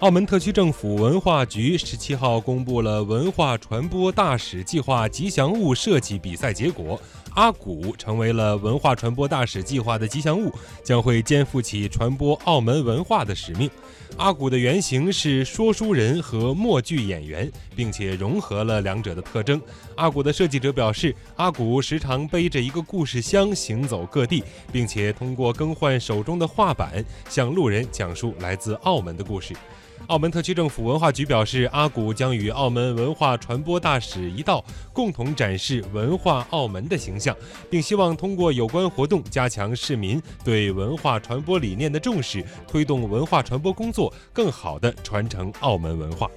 澳门特区政府文化局十七号公布了文化传播大使计划吉祥物设计比赛结果，阿古成为了文化传播大使计划的吉祥物，将会肩负起传播澳门文化的使命。阿古的原型是说书人和默剧演员，并且融合了两者的特征。阿古的设计者表示，阿古时常背着一个故事箱行走各地，并且通过更换手中的画板，向路人讲述来自澳门的故事。澳门特区政府文化局表示，阿古将与澳门文化传播大使一道，共同展示文化澳门的形象，并希望通过有关活动加强市民对文化传播理念的重视，推动文化传播工作更好地传承澳门文化。